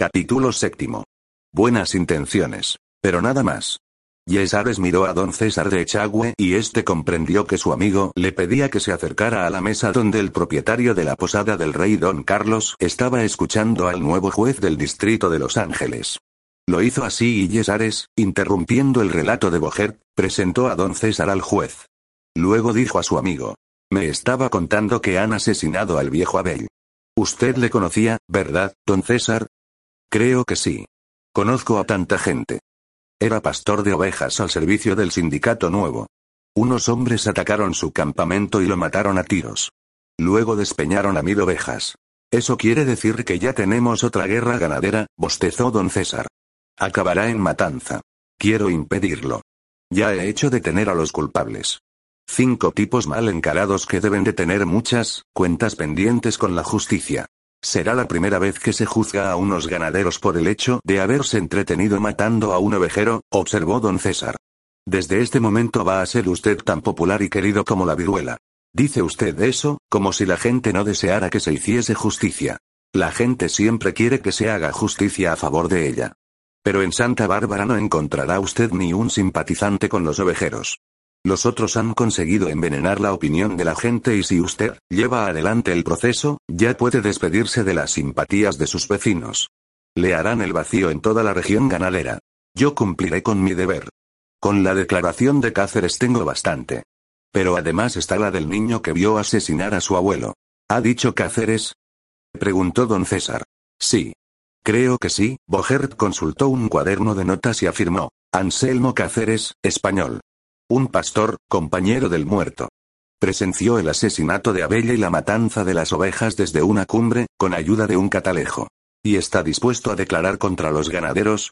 Capítulo séptimo. Buenas intenciones. Pero nada más. Yesares miró a don César de Echagüe y este comprendió que su amigo le pedía que se acercara a la mesa donde el propietario de la posada del rey don Carlos estaba escuchando al nuevo juez del distrito de Los Ángeles. Lo hizo así y Yesares, interrumpiendo el relato de Bogert, presentó a don César al juez. Luego dijo a su amigo. Me estaba contando que han asesinado al viejo Abel. Usted le conocía, ¿verdad, don César? Creo que sí. Conozco a tanta gente. Era pastor de ovejas al servicio del sindicato nuevo. Unos hombres atacaron su campamento y lo mataron a tiros. Luego despeñaron a mil ovejas. Eso quiere decir que ya tenemos otra guerra ganadera, bostezó don César. Acabará en matanza. Quiero impedirlo. Ya he hecho detener a los culpables. Cinco tipos mal encarados que deben de tener muchas cuentas pendientes con la justicia. Será la primera vez que se juzga a unos ganaderos por el hecho de haberse entretenido matando a un ovejero, observó don César. Desde este momento va a ser usted tan popular y querido como la viruela. Dice usted eso, como si la gente no deseara que se hiciese justicia. La gente siempre quiere que se haga justicia a favor de ella. Pero en Santa Bárbara no encontrará usted ni un simpatizante con los ovejeros. Los otros han conseguido envenenar la opinión de la gente y si usted lleva adelante el proceso, ya puede despedirse de las simpatías de sus vecinos. Le harán el vacío en toda la región ganadera. Yo cumpliré con mi deber. Con la declaración de Cáceres tengo bastante. Pero además está la del niño que vio asesinar a su abuelo. ¿Ha dicho Cáceres? Preguntó don César. Sí. Creo que sí, Bogert consultó un cuaderno de notas y afirmó. Anselmo Cáceres, español. Un pastor, compañero del muerto. Presenció el asesinato de Abella y la matanza de las ovejas desde una cumbre, con ayuda de un catalejo. ¿Y está dispuesto a declarar contra los ganaderos?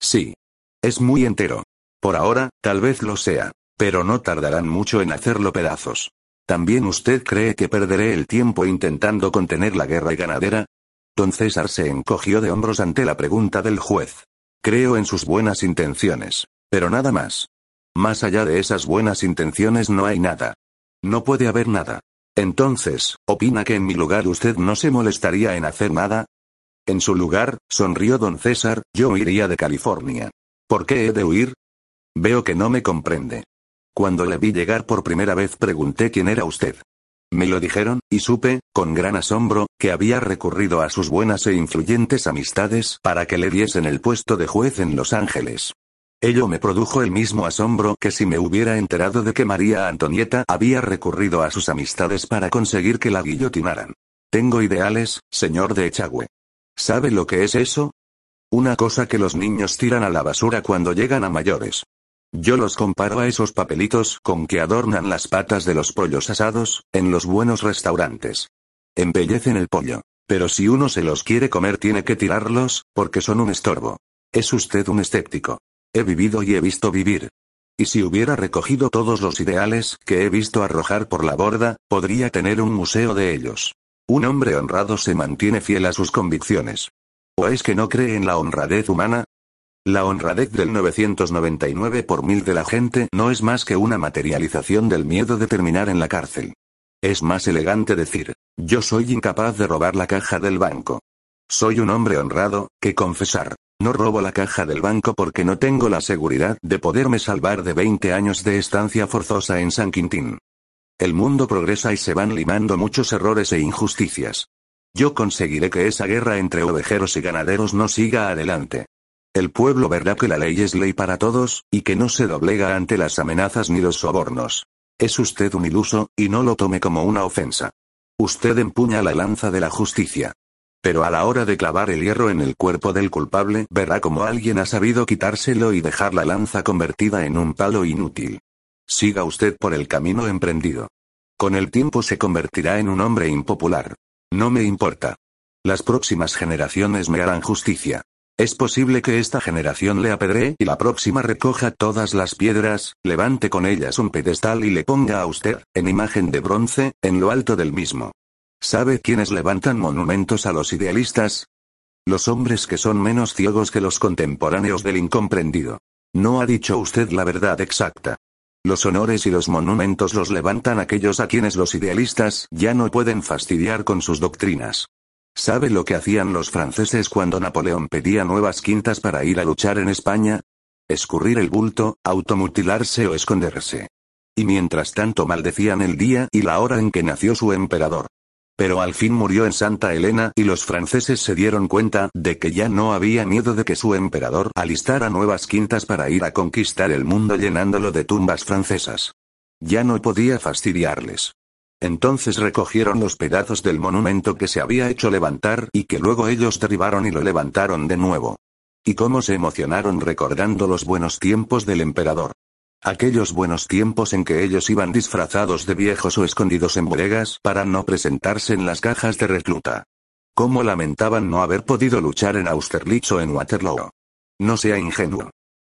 Sí. Es muy entero. Por ahora, tal vez lo sea. Pero no tardarán mucho en hacerlo pedazos. ¿También usted cree que perderé el tiempo intentando contener la guerra ganadera? Don César se encogió de hombros ante la pregunta del juez. Creo en sus buenas intenciones. Pero nada más. Más allá de esas buenas intenciones no hay nada. No puede haber nada. Entonces, ¿opina que en mi lugar usted no se molestaría en hacer nada? En su lugar, sonrió don César, yo iría de California. ¿Por qué he de huir? Veo que no me comprende. Cuando le vi llegar por primera vez pregunté quién era usted. Me lo dijeron, y supe, con gran asombro, que había recurrido a sus buenas e influyentes amistades para que le diesen el puesto de juez en Los Ángeles. Ello me produjo el mismo asombro que si me hubiera enterado de que María Antonieta había recurrido a sus amistades para conseguir que la guillotinaran. Tengo ideales, señor de Echagüe. ¿Sabe lo que es eso? Una cosa que los niños tiran a la basura cuando llegan a mayores. Yo los comparo a esos papelitos con que adornan las patas de los pollos asados, en los buenos restaurantes. Embellecen el pollo. Pero si uno se los quiere comer tiene que tirarlos, porque son un estorbo. Es usted un escéptico. He vivido y he visto vivir. Y si hubiera recogido todos los ideales que he visto arrojar por la borda, podría tener un museo de ellos. Un hombre honrado se mantiene fiel a sus convicciones. ¿O es que no cree en la honradez humana? La honradez del 999 por mil de la gente no es más que una materialización del miedo de terminar en la cárcel. Es más elegante decir, yo soy incapaz de robar la caja del banco. Soy un hombre honrado, que confesar, no robo la caja del banco porque no tengo la seguridad de poderme salvar de 20 años de estancia forzosa en San Quintín. El mundo progresa y se van limando muchos errores e injusticias. Yo conseguiré que esa guerra entre ovejeros y ganaderos no siga adelante. El pueblo verá que la ley es ley para todos, y que no se doblega ante las amenazas ni los sobornos. Es usted un iluso, y no lo tome como una ofensa. Usted empuña la lanza de la justicia. Pero a la hora de clavar el hierro en el cuerpo del culpable, verá como alguien ha sabido quitárselo y dejar la lanza convertida en un palo inútil. Siga usted por el camino emprendido. Con el tiempo se convertirá en un hombre impopular. No me importa. Las próximas generaciones me harán justicia. Es posible que esta generación le apedree y la próxima recoja todas las piedras, levante con ellas un pedestal y le ponga a usted, en imagen de bronce, en lo alto del mismo. ¿Sabe quiénes levantan monumentos a los idealistas? Los hombres que son menos ciegos que los contemporáneos del incomprendido. No ha dicho usted la verdad exacta. Los honores y los monumentos los levantan aquellos a quienes los idealistas ya no pueden fastidiar con sus doctrinas. ¿Sabe lo que hacían los franceses cuando Napoleón pedía nuevas quintas para ir a luchar en España? Escurrir el bulto, automutilarse o esconderse. Y mientras tanto maldecían el día y la hora en que nació su emperador. Pero al fin murió en Santa Elena y los franceses se dieron cuenta de que ya no había miedo de que su emperador alistara nuevas quintas para ir a conquistar el mundo llenándolo de tumbas francesas. Ya no podía fastidiarles. Entonces recogieron los pedazos del monumento que se había hecho levantar y que luego ellos derribaron y lo levantaron de nuevo. Y cómo se emocionaron recordando los buenos tiempos del emperador. Aquellos buenos tiempos en que ellos iban disfrazados de viejos o escondidos en bodegas para no presentarse en las cajas de recluta. Cómo lamentaban no haber podido luchar en Austerlitz o en Waterloo. No sea ingenuo.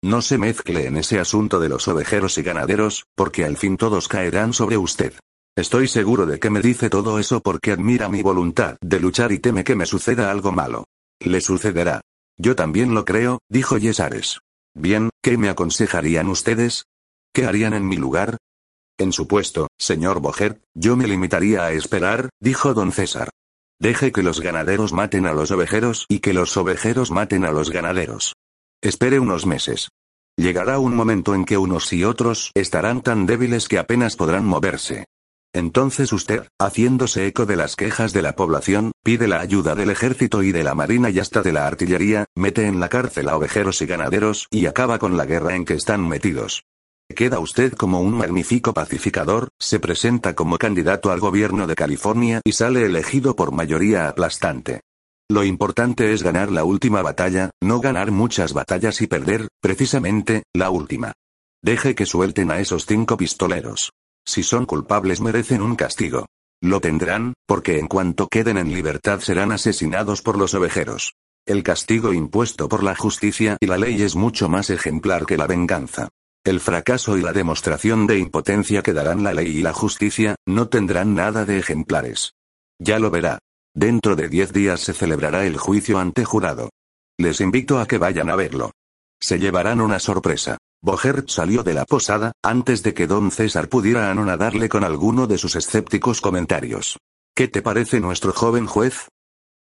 No se mezcle en ese asunto de los ovejeros y ganaderos, porque al fin todos caerán sobre usted. Estoy seguro de que me dice todo eso porque admira mi voluntad de luchar y teme que me suceda algo malo. Le sucederá. Yo también lo creo, dijo Yesares. Bien, ¿qué me aconsejarían ustedes? ¿Qué harían en mi lugar? En su puesto, señor Boger, yo me limitaría a esperar, dijo don César. Deje que los ganaderos maten a los ovejeros y que los ovejeros maten a los ganaderos. Espere unos meses. Llegará un momento en que unos y otros estarán tan débiles que apenas podrán moverse. Entonces usted, haciéndose eco de las quejas de la población, pide la ayuda del ejército y de la marina y hasta de la artillería, mete en la cárcel a ovejeros y ganaderos y acaba con la guerra en que están metidos. Queda usted como un magnífico pacificador, se presenta como candidato al gobierno de California y sale elegido por mayoría aplastante. Lo importante es ganar la última batalla, no ganar muchas batallas y perder, precisamente, la última. Deje que suelten a esos cinco pistoleros. Si son culpables merecen un castigo. Lo tendrán, porque en cuanto queden en libertad serán asesinados por los ovejeros. El castigo impuesto por la justicia y la ley es mucho más ejemplar que la venganza. El fracaso y la demostración de impotencia que darán la ley y la justicia, no tendrán nada de ejemplares. Ya lo verá. Dentro de diez días se celebrará el juicio ante jurado. Les invito a que vayan a verlo. Se llevarán una sorpresa. Bogert salió de la posada, antes de que don César pudiera anonadarle con alguno de sus escépticos comentarios. ¿Qué te parece nuestro joven juez?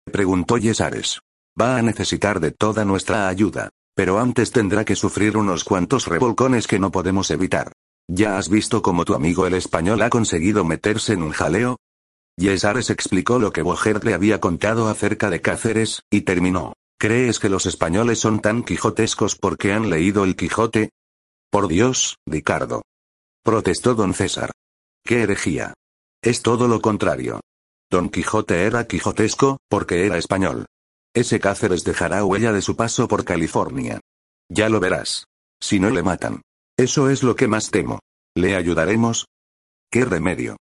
preguntó Yesares. Va a necesitar de toda nuestra ayuda. Pero antes tendrá que sufrir unos cuantos revolcones que no podemos evitar. ¿Ya has visto cómo tu amigo el español ha conseguido meterse en un jaleo? Yesares explicó lo que Bogert le había contado acerca de Cáceres, y terminó. ¿Crees que los españoles son tan quijotescos porque han leído el Quijote? Por Dios, Ricardo. Protestó don César. ¡Qué herejía! Es todo lo contrario. Don Quijote era quijotesco, porque era español. Ese Cáceres dejará huella de su paso por California. Ya lo verás. Si no le matan. Eso es lo que más temo. ¿Le ayudaremos? ¿Qué remedio?